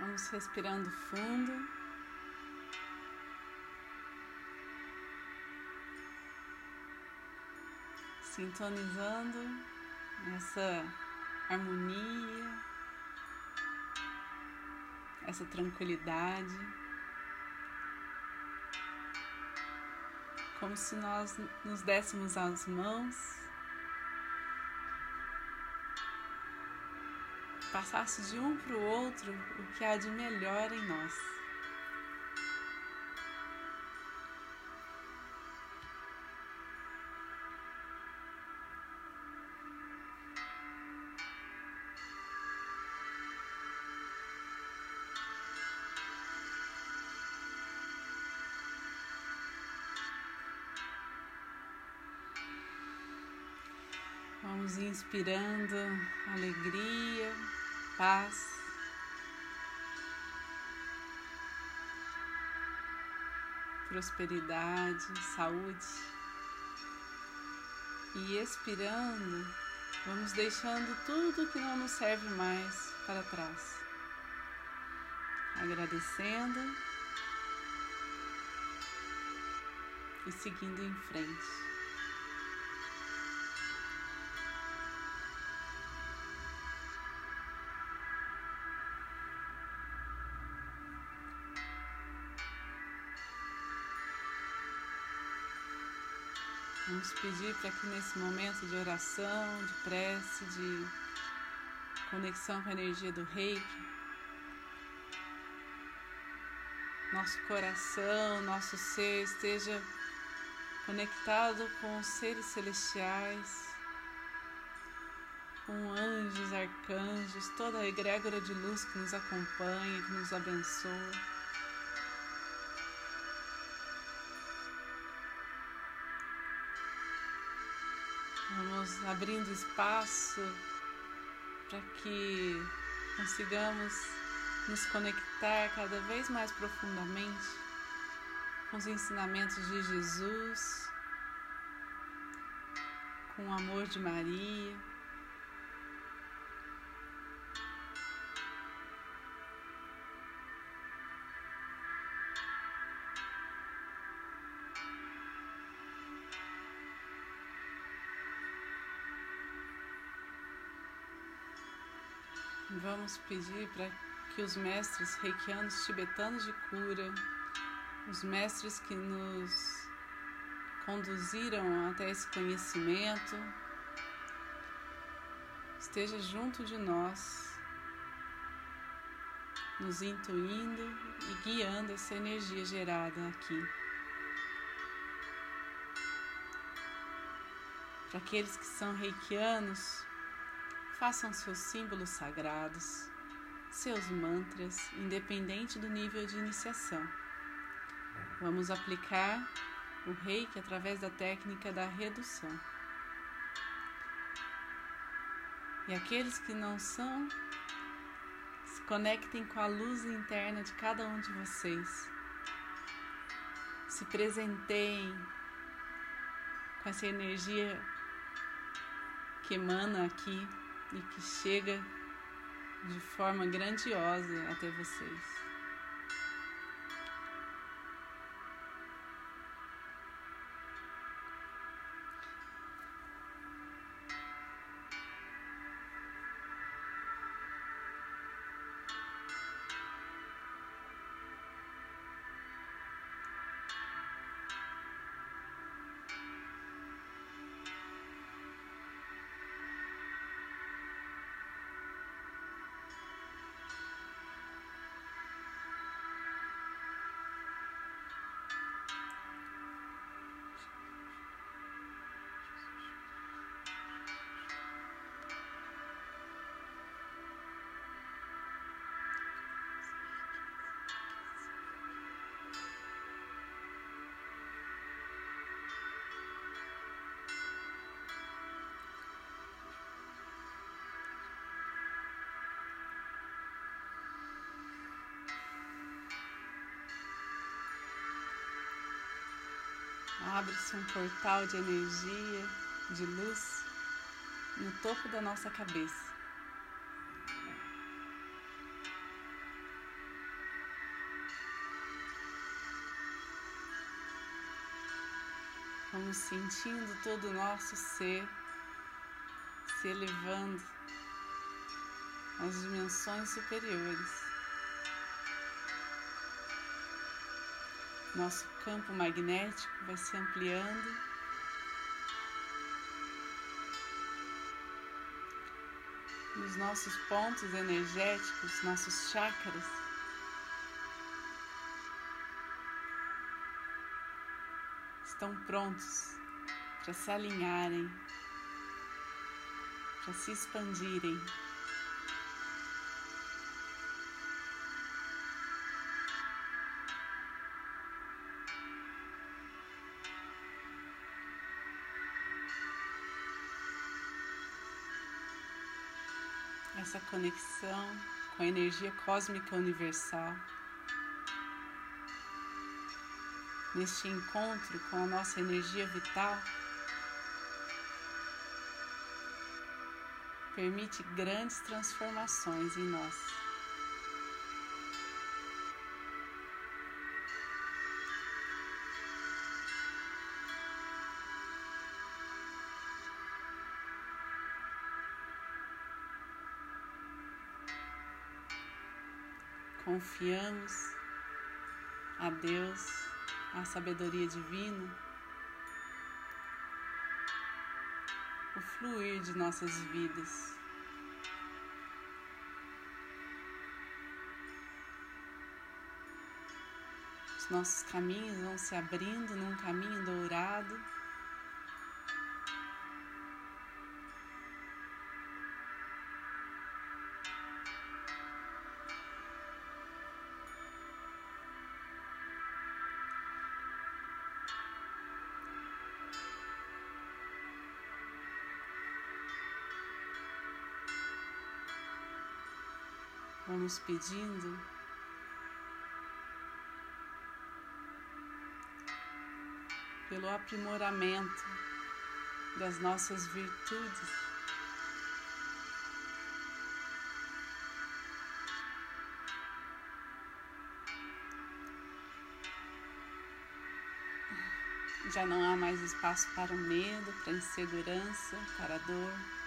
Vamos respirando fundo. Sintonizando essa harmonia, essa tranquilidade. Como se nós nos dessemos as mãos passasse de um para o outro o que há de melhor em nós. Vamos inspirando alegria, paz. Prosperidade, saúde. E expirando, vamos deixando tudo que não nos serve mais para trás. Agradecendo e seguindo em frente. Vamos pedir para que nesse momento de oração, de prece, de conexão com a energia do reiki, nosso coração, nosso ser esteja conectado com os seres celestiais, com anjos, arcanjos, toda a egrégora de luz que nos acompanha, que nos abençoa. Vamos abrindo espaço para que consigamos nos conectar cada vez mais profundamente com os ensinamentos de Jesus, com o amor de Maria. Vamos pedir para que os mestres reikianos tibetanos de cura, os mestres que nos conduziram até esse conhecimento, esteja junto de nós, nos intuindo e guiando essa energia gerada aqui. Para aqueles que são reikianos, Façam seus símbolos sagrados, seus mantras, independente do nível de iniciação. Vamos aplicar o reiki através da técnica da redução. E aqueles que não são, se conectem com a luz interna de cada um de vocês. Se presenteiem com essa energia que emana aqui e que chega de forma grandiosa até vocês. abre-se um portal de energia, de luz, no topo da nossa cabeça. Vamos sentindo todo o nosso ser se elevando às dimensões superiores. Nosso campo magnético vai se ampliando. E os nossos pontos energéticos, nossos chakras, estão prontos para se alinharem, para se expandirem. Essa conexão com a energia cósmica universal. Neste encontro com a nossa energia vital, permite grandes transformações em nós. Confiamos a Deus, a sabedoria divina, o fluir de nossas vidas. Os nossos caminhos vão se abrindo num caminho dourado. Vamos pedindo pelo aprimoramento das nossas virtudes. Já não há mais espaço para o medo, para a insegurança, para a dor.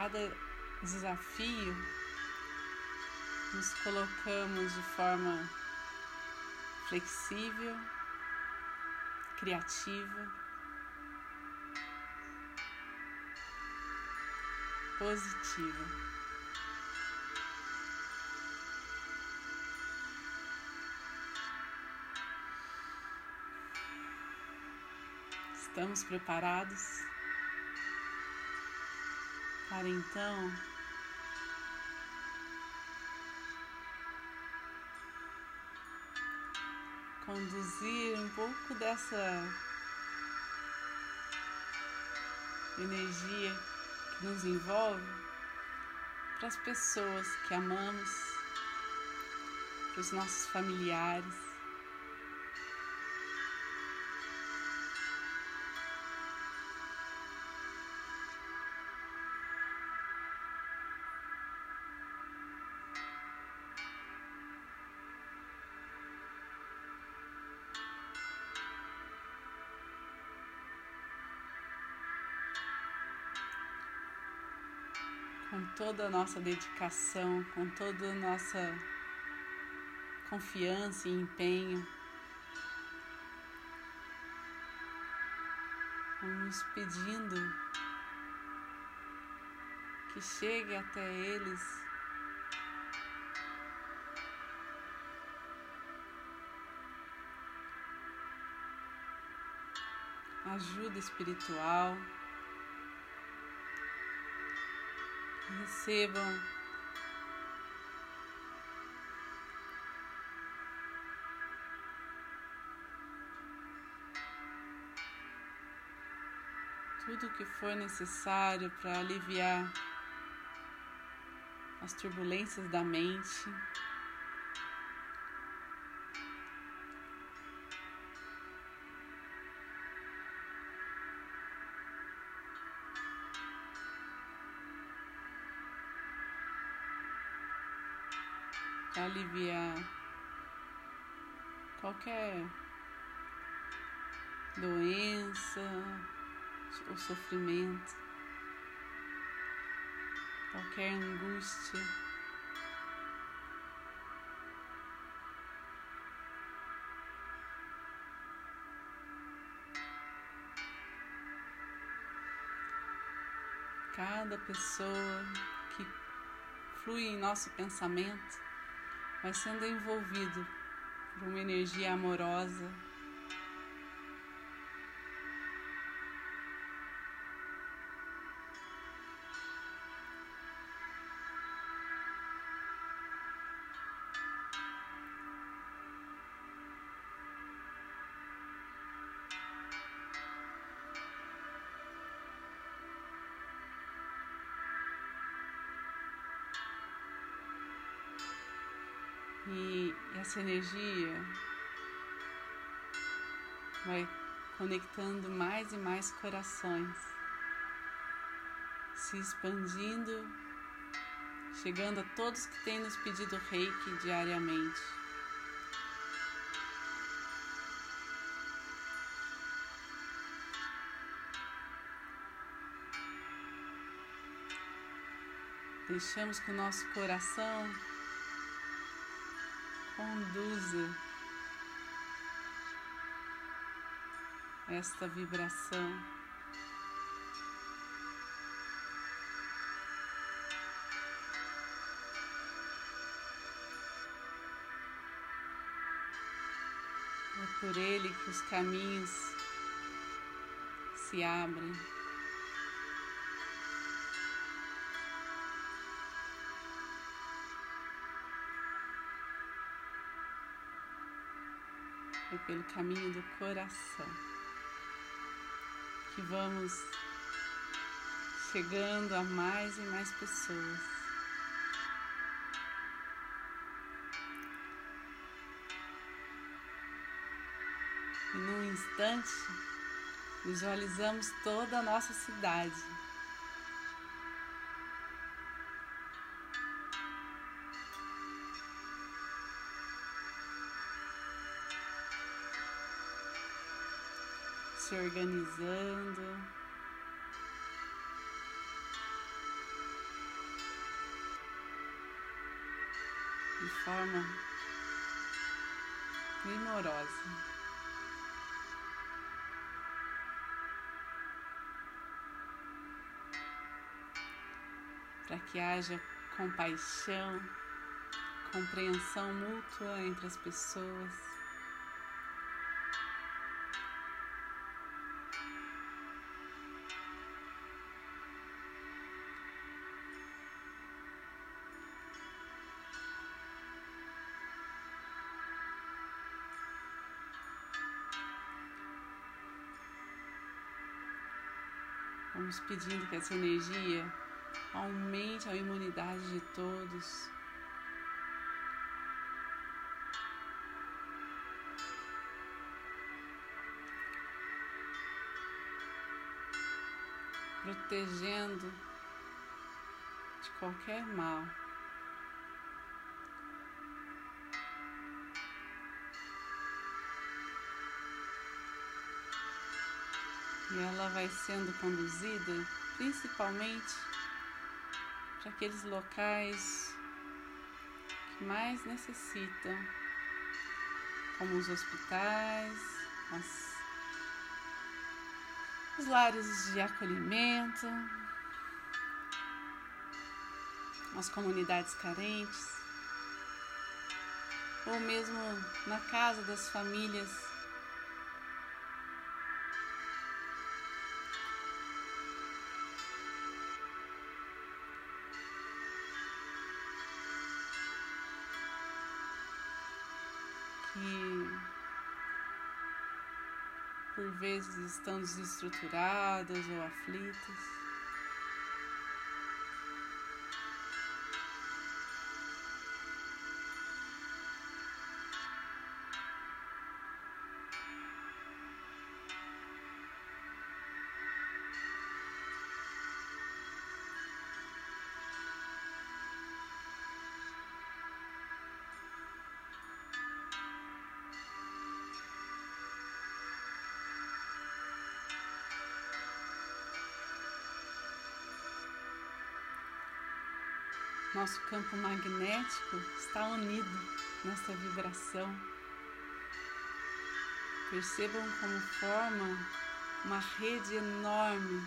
Cada desafio nos colocamos de forma flexível, criativa, positiva. Estamos preparados? Para então conduzir um pouco dessa energia que nos envolve para as pessoas que amamos, para os nossos familiares. Com toda a nossa dedicação, com toda a nossa confiança e empenho. Vamos pedindo que chegue até eles ajuda espiritual. Recebam tudo o que for necessário para aliviar as turbulências da mente. Aliviar qualquer doença ou sofrimento, qualquer angústia. cada pessoa que flui em nosso pensamento vai sendo envolvido por uma energia amorosa E essa energia vai conectando mais e mais corações, se expandindo, chegando a todos que têm nos pedido reiki diariamente. Deixamos que o nosso coração conduza esta vibração. É por ele que os caminhos se abrem. Pelo caminho do coração que vamos chegando a mais e mais pessoas. E num instante visualizamos toda a nossa cidade. Se organizando. De forma primorosa. Para que haja compaixão, compreensão mútua entre as pessoas. Vamos pedindo que essa energia aumente a imunidade de todos. Protegendo de qualquer mal. Ela vai sendo conduzida principalmente para aqueles locais que mais necessitam, como os hospitais, as, os lares de acolhimento, as comunidades carentes, ou mesmo na casa das famílias por vezes estão desestruturadas ou aflitas. Nosso campo magnético está unido nessa vibração. Percebam como forma uma rede enorme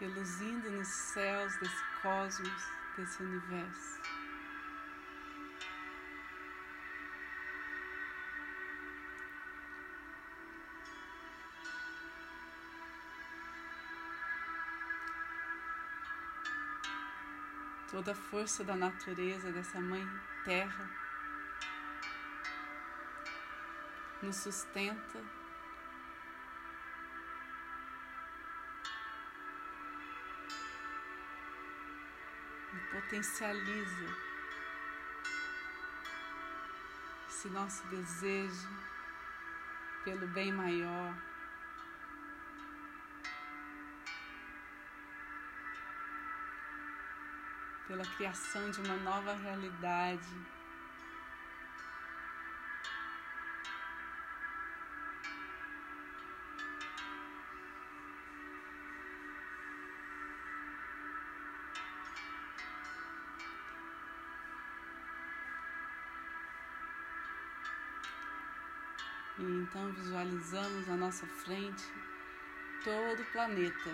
reluzindo nos céus desse cosmos, desse universo. Toda a força da natureza, dessa Mãe Terra, nos sustenta potencializa esse nosso desejo pelo bem maior. Pela criação de uma nova realidade. E então visualizamos à nossa frente todo o planeta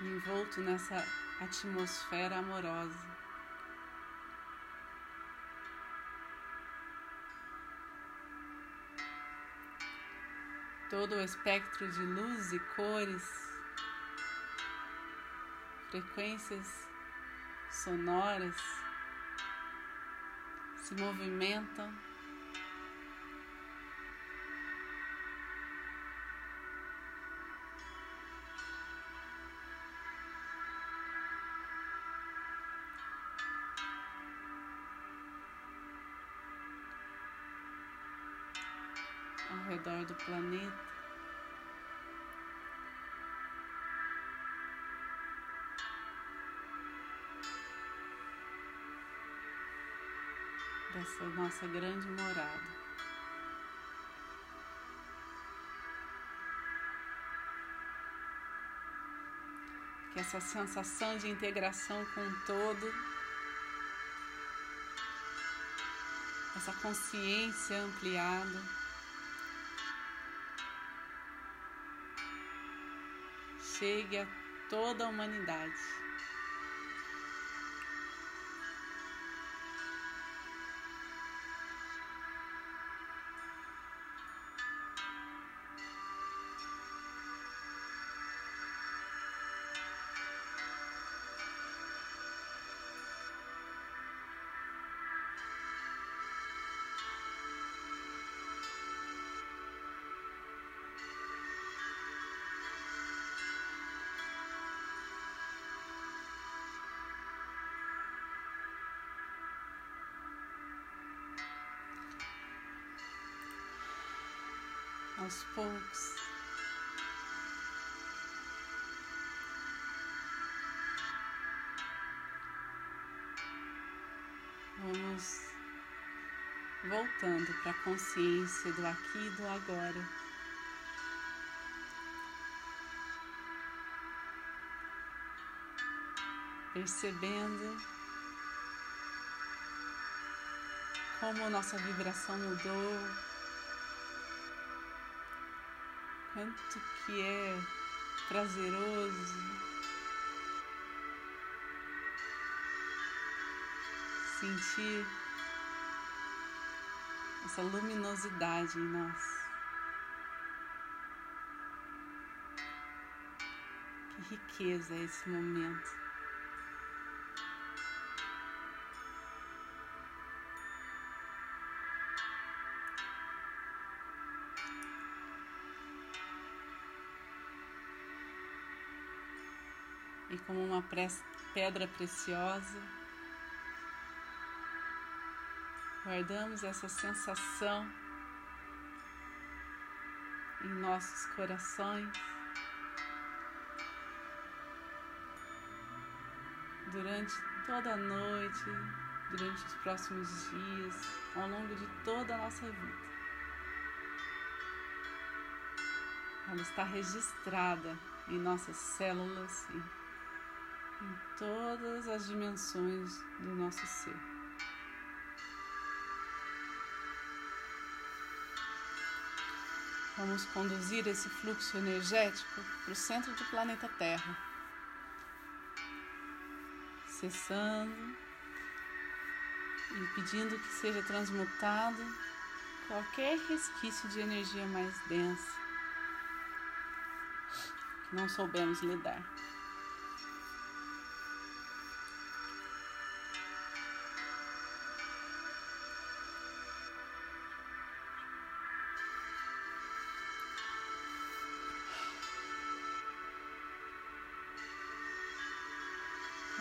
envolto nessa atmosfera amorosa. Todo o espectro de luz e cores, frequências sonoras se movimentam planeta. Dessa nossa grande morada. Que essa sensação de integração com o todo, essa consciência ampliada, chegue a toda a humanidade. Aos poucos. Vamos voltando para a consciência do aqui e do agora. Percebendo como nossa vibração mudou, quanto que é prazeroso sentir essa luminosidade em nós. Que riqueza é esse momento. Como uma pedra preciosa, guardamos essa sensação em nossos corações. Durante toda a noite, durante os próximos dias, ao longo de toda a nossa vida. Ela está registrada em nossas células e em todas as dimensões do nosso ser. Vamos conduzir esse fluxo energético para o centro do planeta Terra, cessando e pedindo que seja transmutado qualquer resquício de energia mais densa que não soubemos lidar.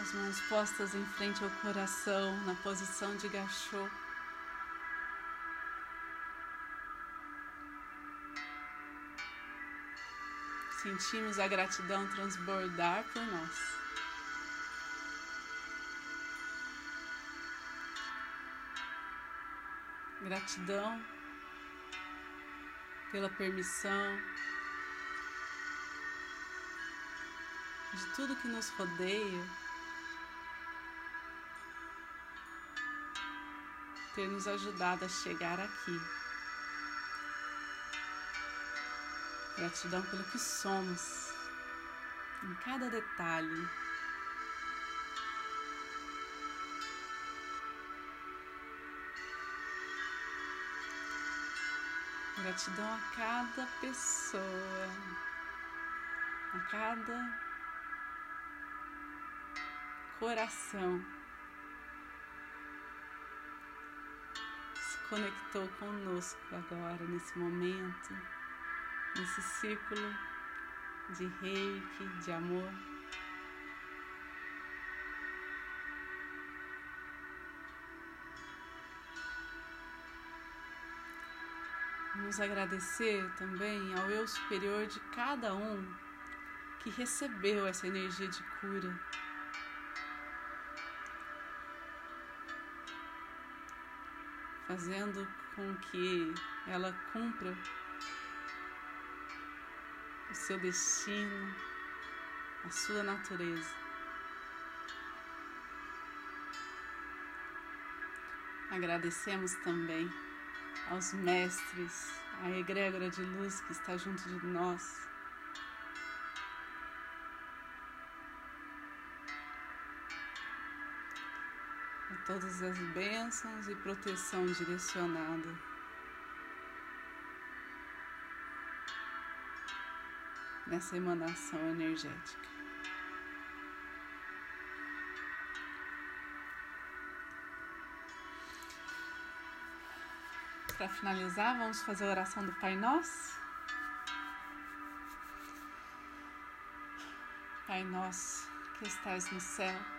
As mãos postas em frente ao coração, na posição de gachô. Sentimos a gratidão transbordar por nós. Gratidão pela permissão de tudo que nos rodeia ter nos ajudado a chegar aqui. Gratidão pelo que somos, em cada detalhe. Gratidão a cada pessoa, a cada coração. Conectou conosco agora, nesse momento, nesse círculo de reiki, de amor. Vamos agradecer também ao eu superior de cada um que recebeu essa energia de cura fazendo com que ela cumpra o seu destino, a sua natureza. Agradecemos também aos mestres, à egrégora de luz que está junto de nós. Todas as bênçãos e proteção direcionada. Nessa emanação energética. Para finalizar, vamos fazer a oração do Pai Nosso. Pai Nosso que estais no céu